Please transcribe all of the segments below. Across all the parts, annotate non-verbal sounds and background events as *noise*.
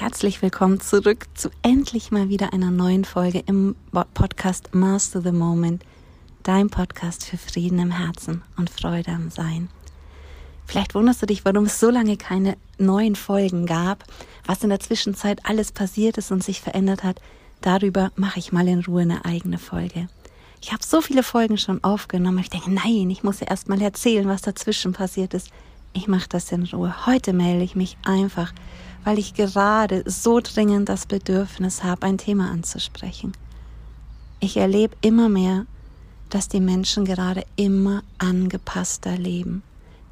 Herzlich willkommen zurück zu endlich mal wieder einer neuen Folge im Podcast Master the Moment, dein Podcast für Frieden im Herzen und Freude am Sein. Vielleicht wunderst du dich, warum es so lange keine neuen Folgen gab, was in der Zwischenzeit alles passiert ist und sich verändert hat. Darüber mache ich mal in Ruhe eine eigene Folge. Ich habe so viele Folgen schon aufgenommen. Ich denke, nein, ich muss ja erst mal erzählen, was dazwischen passiert ist. Ich mache das in Ruhe. Heute melde ich mich einfach weil ich gerade so dringend das Bedürfnis habe, ein Thema anzusprechen. Ich erlebe immer mehr, dass die Menschen gerade immer angepasster leben,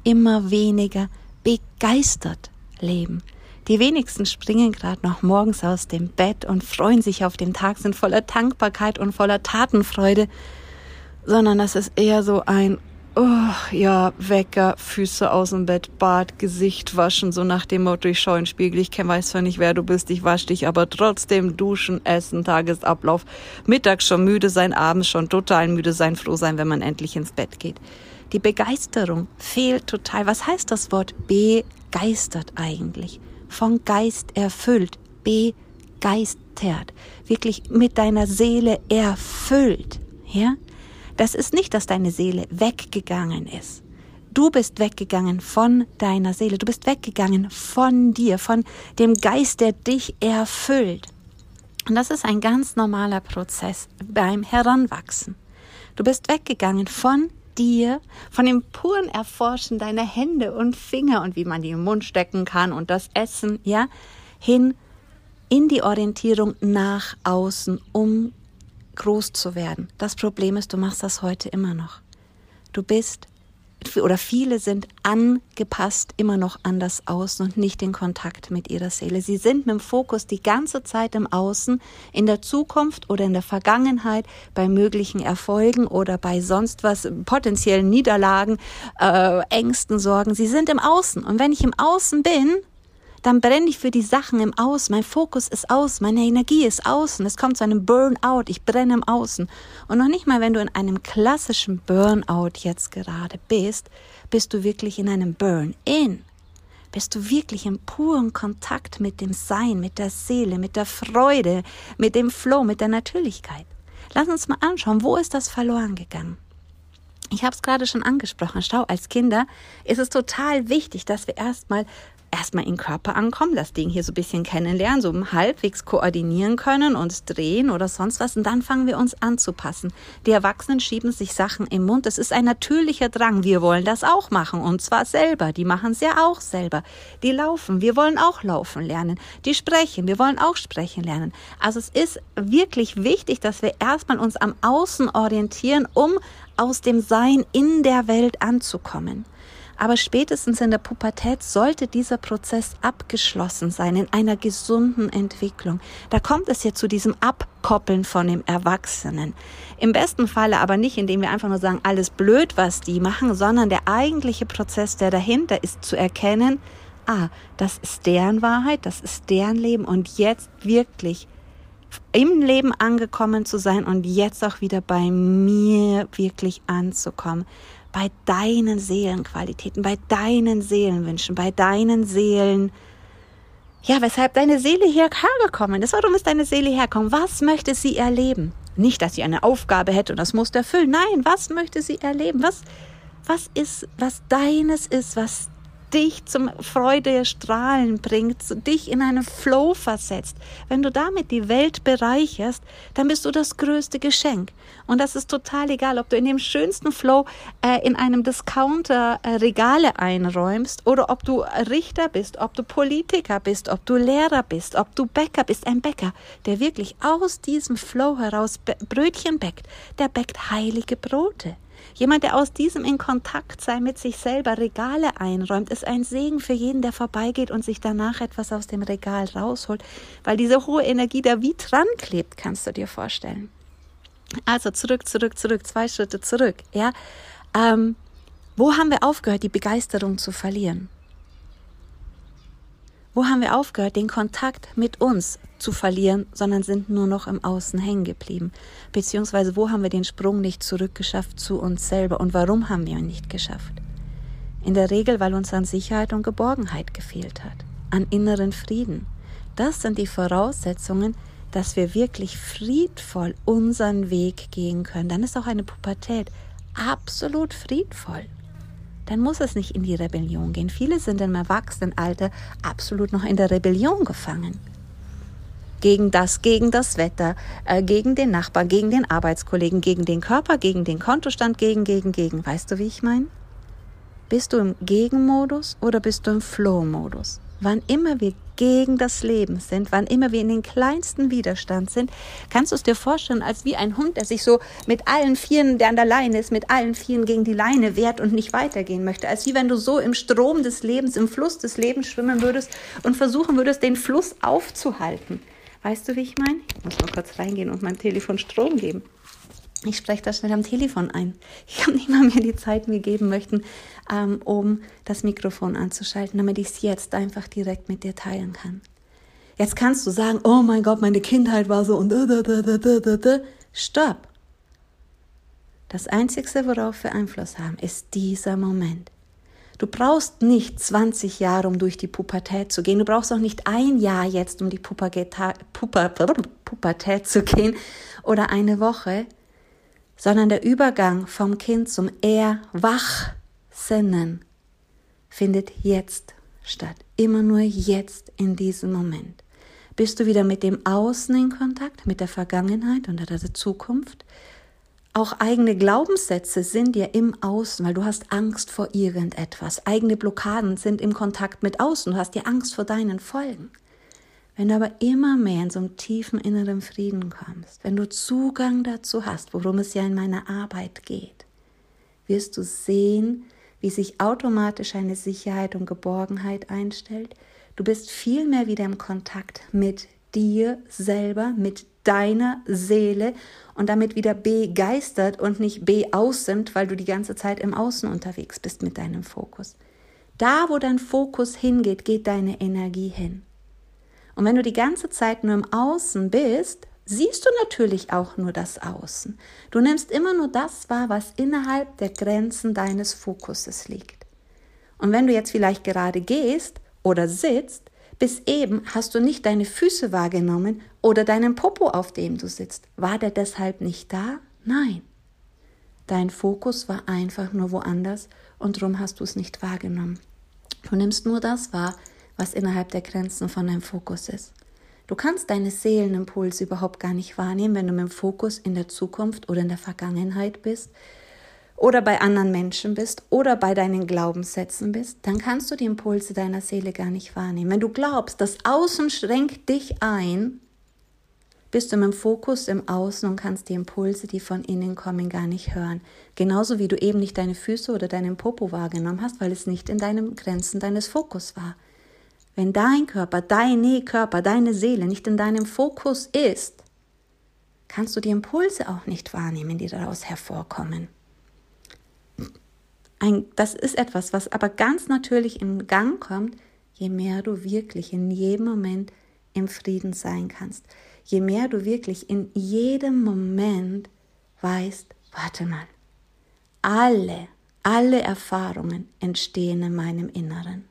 immer weniger begeistert leben. Die wenigsten springen gerade noch morgens aus dem Bett und freuen sich auf den Tag, sind voller Dankbarkeit und voller Tatenfreude, sondern das ist eher so ein Oh, ja, Wecker, Füße aus dem Bett, Bad, Gesicht waschen, so nach dem Motto, ich schaue in den Spiegel, ich weiß zwar nicht, wer du bist, ich wasch dich, aber trotzdem duschen, essen, Tagesablauf, mittags schon müde sein, abends schon total müde sein, froh sein, wenn man endlich ins Bett geht. Die Begeisterung fehlt total. Was heißt das Wort begeistert eigentlich? Von Geist erfüllt, begeistert, wirklich mit deiner Seele erfüllt, ja? Das ist nicht, dass deine Seele weggegangen ist. Du bist weggegangen von deiner Seele. Du bist weggegangen von dir, von dem Geist, der dich erfüllt. Und das ist ein ganz normaler Prozess beim Heranwachsen. Du bist weggegangen von dir, von dem puren Erforschen deiner Hände und Finger und wie man die im Mund stecken kann und das Essen, ja, hin in die Orientierung nach außen, um groß zu werden. Das Problem ist, du machst das heute immer noch. Du bist oder viele sind angepasst immer noch an das Außen und nicht in Kontakt mit ihrer Seele. Sie sind mit dem Fokus die ganze Zeit im Außen, in der Zukunft oder in der Vergangenheit, bei möglichen Erfolgen oder bei sonst was, potenziellen Niederlagen, äh, Ängsten, Sorgen. Sie sind im Außen. Und wenn ich im Außen bin, dann brenne ich für die Sachen im Außen. Mein Fokus ist aus, meine Energie ist außen. Es kommt zu einem Burnout. Ich brenne im Außen. Und noch nicht mal, wenn du in einem klassischen Burnout jetzt gerade bist, bist du wirklich in einem Burn-in. Bist du wirklich im puren Kontakt mit dem Sein, mit der Seele, mit der Freude, mit dem Flow, mit der Natürlichkeit. Lass uns mal anschauen, wo ist das verloren gegangen? Ich habe es gerade schon angesprochen. Schau, als Kinder ist es total wichtig, dass wir erstmal erstmal in Körper ankommen, das Ding hier so ein bisschen kennenlernen, so halbwegs koordinieren können, uns drehen oder sonst was. Und dann fangen wir uns anzupassen. Die Erwachsenen schieben sich Sachen im Mund. Das ist ein natürlicher Drang. Wir wollen das auch machen. Und zwar selber. Die machen es ja auch selber. Die laufen. Wir wollen auch laufen lernen. Die sprechen. Wir wollen auch sprechen lernen. Also es ist wirklich wichtig, dass wir erstmal uns am Außen orientieren, um aus dem Sein in der Welt anzukommen. Aber spätestens in der Pubertät sollte dieser Prozess abgeschlossen sein in einer gesunden Entwicklung. Da kommt es ja zu diesem Abkoppeln von dem Erwachsenen. Im besten Falle aber nicht, indem wir einfach nur sagen, alles blöd, was die machen, sondern der eigentliche Prozess, der dahinter ist, zu erkennen, ah, das ist deren Wahrheit, das ist deren Leben und jetzt wirklich im Leben angekommen zu sein und jetzt auch wieder bei mir wirklich anzukommen bei deinen Seelenqualitäten, bei deinen Seelenwünschen, bei deinen Seelen, ja, weshalb deine Seele hierher gekommen ist. Warum ist deine Seele herkommen? Was möchte sie erleben? Nicht, dass sie eine Aufgabe hätte und das muss erfüllen. Nein, was möchte sie erleben? Was, was ist, was deines ist, was dich zum Freude strahlen bringt, dich in einen Flow versetzt. Wenn du damit die Welt bereicherst, dann bist du das größte Geschenk. Und das ist total egal, ob du in dem schönsten Flow äh, in einem Discounter äh, Regale einräumst oder ob du Richter bist, ob du Politiker bist, ob du Lehrer bist, ob du Bäcker bist, ein Bäcker, der wirklich aus diesem Flow heraus Brötchen bäckt, der bäckt heilige Brote. Jemand, der aus diesem in Kontakt sei mit sich selber Regale einräumt, ist ein Segen für jeden, der vorbeigeht und sich danach etwas aus dem Regal rausholt, weil diese hohe Energie da wie dran klebt, kannst du dir vorstellen. Also zurück, zurück, zurück, zwei Schritte zurück. Ja, ähm, wo haben wir aufgehört, die Begeisterung zu verlieren? Wo haben wir aufgehört, den Kontakt mit uns zu verlieren, sondern sind nur noch im Außen hängen geblieben? Beziehungsweise wo haben wir den Sprung nicht zurückgeschafft zu uns selber und warum haben wir ihn nicht geschafft? In der Regel, weil uns an Sicherheit und Geborgenheit gefehlt hat, an inneren Frieden. Das sind die Voraussetzungen, dass wir wirklich friedvoll unseren Weg gehen können. Dann ist auch eine Pubertät absolut friedvoll. Dann muss es nicht in die Rebellion gehen. Viele sind im Erwachsenenalter absolut noch in der Rebellion gefangen. Gegen das, gegen das Wetter, äh, gegen den Nachbarn, gegen den Arbeitskollegen, gegen den Körper, gegen den Kontostand, gegen, gegen, gegen. Weißt du, wie ich meine? Bist du im Gegenmodus oder bist du im Flow-Modus? Wann immer wir gegen das Leben sind, wann immer wir in den kleinsten Widerstand sind, kannst du es dir vorstellen, als wie ein Hund, der sich so mit allen Vieren, der an der Leine ist, mit allen Vieren gegen die Leine wehrt und nicht weitergehen möchte. Als wie wenn du so im Strom des Lebens, im Fluss des Lebens schwimmen würdest und versuchen würdest, den Fluss aufzuhalten. Weißt du, wie ich meine? Ich muss mal kurz reingehen und meinem Telefon Strom geben. Ich spreche das schnell am Telefon ein. Ich habe nicht mal mehr die Zeit mir geben möchten, ähm, um das Mikrofon anzuschalten, damit ich es jetzt einfach direkt mit dir teilen kann. Jetzt kannst du sagen, oh mein Gott, meine Kindheit war so und. Stopp. Das Einzige, worauf wir Einfluss haben, ist dieser Moment. Du brauchst nicht 20 Jahre, um durch die Pubertät zu gehen. Du brauchst auch nicht ein Jahr jetzt, um die Pubertät zu gehen oder eine Woche sondern der Übergang vom Kind zum Erwachsenen findet jetzt statt. Immer nur jetzt in diesem Moment. Bist du wieder mit dem Außen in Kontakt, mit der Vergangenheit und der Zukunft? Auch eigene Glaubenssätze sind ja im Außen, weil du hast Angst vor irgendetwas. Eigene Blockaden sind im Kontakt mit Außen. Du hast ja Angst vor deinen Folgen. Wenn du aber immer mehr in so einem tiefen inneren Frieden kommst, wenn du Zugang dazu hast, worum es ja in meiner Arbeit geht, wirst du sehen, wie sich automatisch eine Sicherheit und Geborgenheit einstellt. Du bist viel mehr wieder im Kontakt mit dir selber, mit deiner Seele und damit wieder begeistert und nicht beaussend, weil du die ganze Zeit im Außen unterwegs bist mit deinem Fokus. Da, wo dein Fokus hingeht, geht deine Energie hin. Und wenn du die ganze Zeit nur im Außen bist, siehst du natürlich auch nur das Außen. Du nimmst immer nur das wahr, was innerhalb der Grenzen deines Fokuses liegt. Und wenn du jetzt vielleicht gerade gehst oder sitzt, bis eben hast du nicht deine Füße wahrgenommen oder deinen Popo, auf dem du sitzt. War der deshalb nicht da? Nein. Dein Fokus war einfach nur woanders und darum hast du es nicht wahrgenommen. Du nimmst nur das wahr, was innerhalb der Grenzen von deinem Fokus ist. Du kannst deine Seelenimpulse überhaupt gar nicht wahrnehmen, wenn du mit dem Fokus in der Zukunft oder in der Vergangenheit bist oder bei anderen Menschen bist oder bei deinen Glaubenssätzen bist, dann kannst du die Impulse deiner Seele gar nicht wahrnehmen. Wenn du glaubst, das Außen schränkt dich ein, bist du mit dem Fokus im Außen und kannst die Impulse, die von innen kommen, gar nicht hören. Genauso wie du eben nicht deine Füße oder deinen Popo wahrgenommen hast, weil es nicht in deinen Grenzen deines Fokus war. Wenn dein Körper, deine Körper, deine Seele nicht in deinem Fokus ist, kannst du die Impulse auch nicht wahrnehmen, die daraus hervorkommen. Ein, das ist etwas, was aber ganz natürlich in Gang kommt, je mehr du wirklich in jedem Moment im Frieden sein kannst. Je mehr du wirklich in jedem Moment weißt, warte mal, alle, alle Erfahrungen entstehen in meinem Inneren.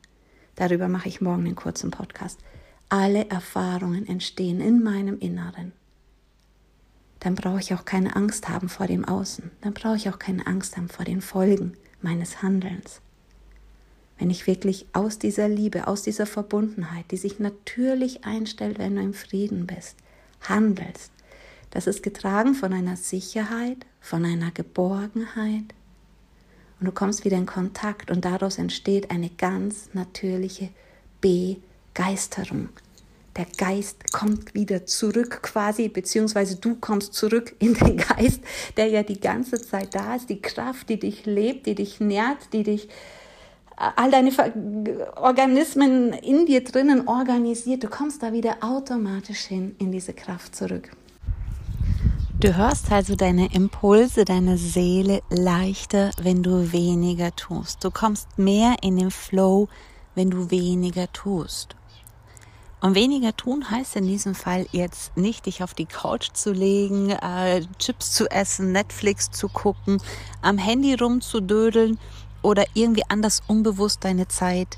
Darüber mache ich morgen einen kurzen Podcast. Alle Erfahrungen entstehen in meinem Inneren. Dann brauche ich auch keine Angst haben vor dem Außen. Dann brauche ich auch keine Angst haben vor den Folgen meines Handelns. Wenn ich wirklich aus dieser Liebe, aus dieser Verbundenheit, die sich natürlich einstellt, wenn du im Frieden bist, handelst, das ist getragen von einer Sicherheit, von einer Geborgenheit, und du kommst wieder in Kontakt und daraus entsteht eine ganz natürliche Begeisterung. Der Geist kommt wieder zurück quasi, beziehungsweise du kommst zurück in den Geist, der ja die ganze Zeit da ist, die Kraft, die dich lebt, die dich nährt, die dich all deine Organismen in dir drinnen organisiert. Du kommst da wieder automatisch hin in diese Kraft zurück. Du hörst also deine Impulse, deine Seele leichter, wenn du weniger tust. Du kommst mehr in den Flow, wenn du weniger tust. Und weniger tun heißt in diesem Fall jetzt nicht, dich auf die Couch zu legen, äh, Chips zu essen, Netflix zu gucken, am Handy rumzudödeln oder irgendwie anders unbewusst deine Zeit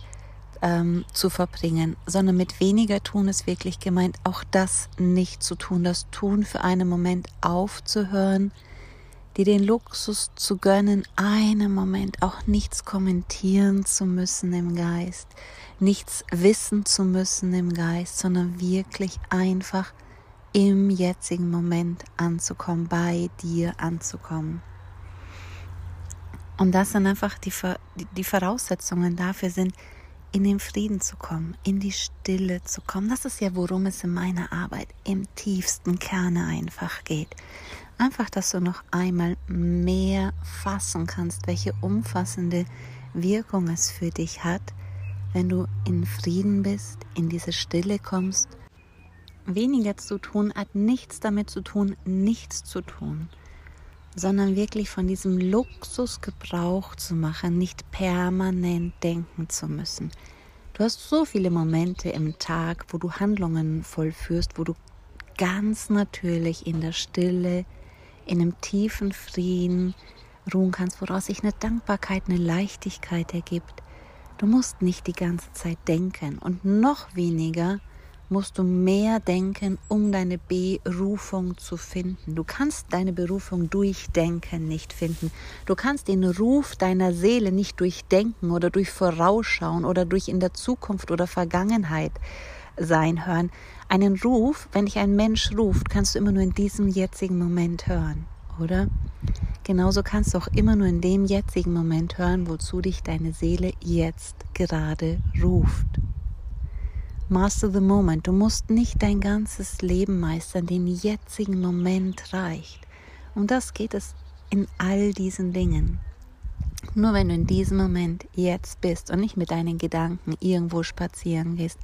ähm, zu verbringen, sondern mit weniger tun ist wirklich gemeint, auch das nicht zu tun, das Tun für einen Moment aufzuhören, dir den Luxus zu gönnen, einen Moment auch nichts kommentieren zu müssen im Geist, nichts wissen zu müssen im Geist, sondern wirklich einfach im jetzigen Moment anzukommen, bei dir anzukommen. Und das sind einfach die, die Voraussetzungen dafür sind, in den Frieden zu kommen, in die Stille zu kommen. Das ist ja, worum es in meiner Arbeit im tiefsten Kerne einfach geht. Einfach, dass du noch einmal mehr fassen kannst, welche umfassende Wirkung es für dich hat, wenn du in Frieden bist, in diese Stille kommst. Weniger zu tun hat nichts damit zu tun, nichts zu tun sondern wirklich von diesem Luxus Gebrauch zu machen, nicht permanent denken zu müssen. Du hast so viele Momente im Tag, wo du Handlungen vollführst, wo du ganz natürlich in der Stille, in einem tiefen Frieden ruhen kannst, woraus sich eine Dankbarkeit, eine Leichtigkeit ergibt. Du musst nicht die ganze Zeit denken und noch weniger musst du mehr denken, um deine Berufung zu finden. Du kannst deine Berufung durch Denken nicht finden. Du kannst den Ruf deiner Seele nicht durch Denken oder durch Vorausschauen oder durch in der Zukunft oder Vergangenheit sein hören. Einen Ruf, wenn dich ein Mensch ruft, kannst du immer nur in diesem jetzigen Moment hören, oder? Genauso kannst du auch immer nur in dem jetzigen Moment hören, wozu dich deine Seele jetzt gerade ruft. Master the Moment. Du musst nicht dein ganzes Leben meistern, den jetzigen Moment reicht. Und das geht es in all diesen Dingen. Nur wenn du in diesem Moment jetzt bist und nicht mit deinen Gedanken irgendwo spazieren gehst,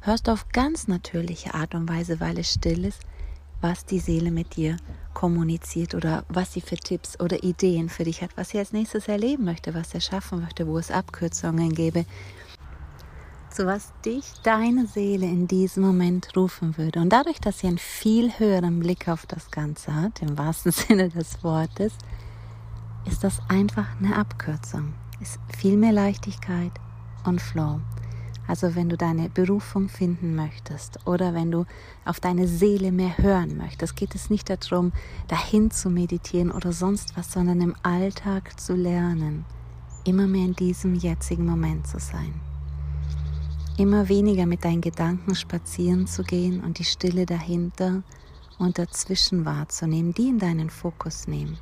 hörst du auf ganz natürliche Art und Weise, weil es still ist, was die Seele mit dir kommuniziert oder was sie für Tipps oder Ideen für dich hat, was sie als nächstes erleben möchte, was sie schaffen möchte, wo es Abkürzungen gäbe, zu was dich deine Seele in diesem Moment rufen würde. Und dadurch, dass sie einen viel höheren Blick auf das Ganze hat, im wahrsten *laughs* Sinne des Wortes, ist das einfach eine Abkürzung. Ist viel mehr Leichtigkeit und Flow. Also wenn du deine Berufung finden möchtest oder wenn du auf deine Seele mehr hören möchtest, geht es nicht darum, dahin zu meditieren oder sonst was, sondern im Alltag zu lernen, immer mehr in diesem jetzigen Moment zu sein immer weniger mit deinen Gedanken spazieren zu gehen und die Stille dahinter und dazwischen wahrzunehmen, die in deinen Fokus nehmen.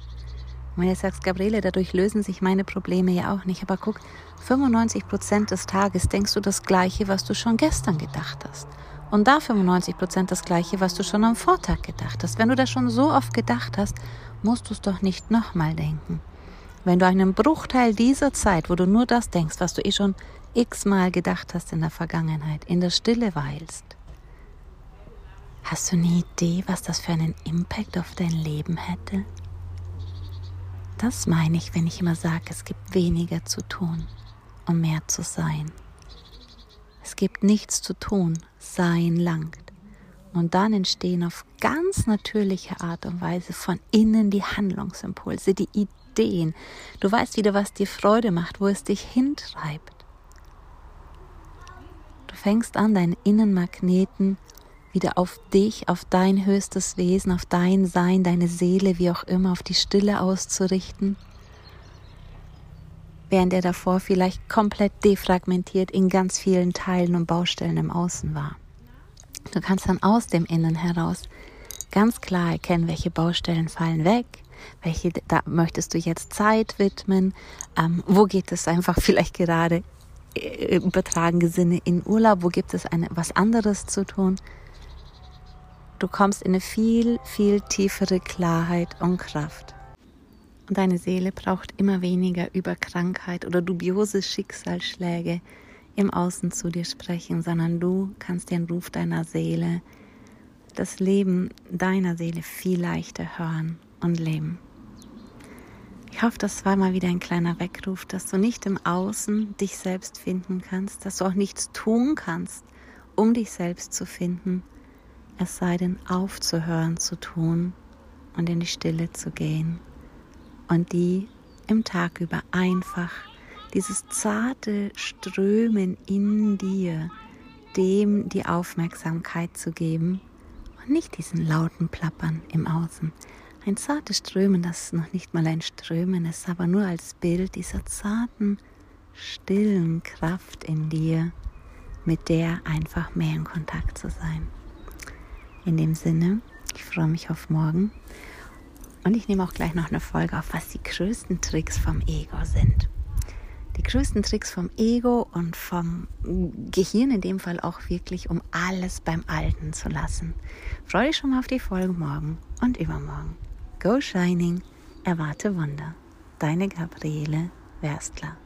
Und wenn du sagst, Gabriele, dadurch lösen sich meine Probleme ja auch nicht, aber guck, 95 Prozent des Tages denkst du das Gleiche, was du schon gestern gedacht hast. Und da 95 Prozent das Gleiche, was du schon am Vortag gedacht hast. Wenn du das schon so oft gedacht hast, musst du es doch nicht nochmal denken. Wenn du einen Bruchteil dieser Zeit, wo du nur das denkst, was du eh schon x-mal gedacht hast in der Vergangenheit, in der Stille weilst, hast du eine Idee, was das für einen Impact auf dein Leben hätte? Das meine ich, wenn ich immer sage, es gibt weniger zu tun, um mehr zu sein. Es gibt nichts zu tun, sein langt. Und dann entstehen auf ganz natürliche Art und Weise von innen die Handlungsimpulse, die Ideen. Du weißt wieder, was dir Freude macht, wo es dich hintreibt fängst an, deinen Innenmagneten wieder auf dich, auf dein höchstes Wesen, auf dein Sein, deine Seele, wie auch immer, auf die Stille auszurichten, während er davor vielleicht komplett defragmentiert in ganz vielen Teilen und Baustellen im Außen war. Du kannst dann aus dem Innen heraus ganz klar erkennen, welche Baustellen fallen weg, welche da möchtest du jetzt Zeit widmen, ähm, wo geht es einfach *laughs* vielleicht gerade äh, übertragenen Sinne in Urlaub, wo gibt es eine, was anderes zu tun. Du kommst in eine viel, viel tiefere Klarheit und Kraft. Und deine Seele braucht immer weniger über Krankheit oder dubiose Schicksalsschläge im Außen zu dir sprechen, sondern du kannst den Ruf deiner Seele, das Leben deiner Seele viel leichter hören und leben. Ich hoffe, das war mal wieder ein kleiner Weckruf, dass du nicht im Außen dich selbst finden kannst, dass du auch nichts tun kannst, um dich selbst zu finden, es sei denn aufzuhören zu tun und in die Stille zu gehen und die im Tag über einfach dieses zarte Strömen in dir, dem die Aufmerksamkeit zu geben und nicht diesen lauten Plappern im Außen. Ein zartes Strömen, das noch nicht mal ein Strömen ist, aber nur als Bild dieser zarten, stillen Kraft in dir, mit der einfach mehr in Kontakt zu sein. In dem Sinne, ich freue mich auf morgen und ich nehme auch gleich noch eine Folge auf, was die größten Tricks vom Ego sind. Die größten Tricks vom Ego und vom Gehirn in dem Fall auch wirklich, um alles beim Alten zu lassen. Freue dich schon mal auf die Folge morgen und übermorgen. Go Shining, erwarte Wunder. Deine Gabriele Werstler.